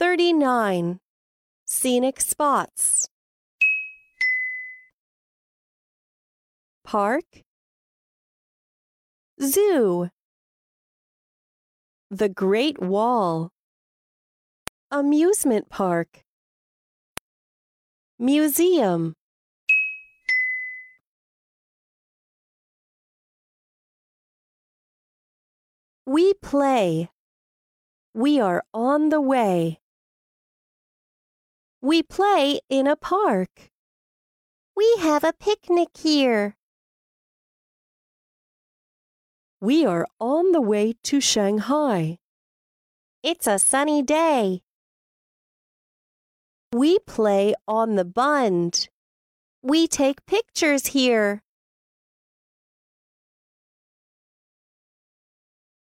39. Scenic spots. Park. Zoo. The Great Wall. Amusement park. Museum. We play. We are on the way. We play in a park. We have a picnic here. We are on the way to Shanghai. It's a sunny day. We play on the Bund. We take pictures here.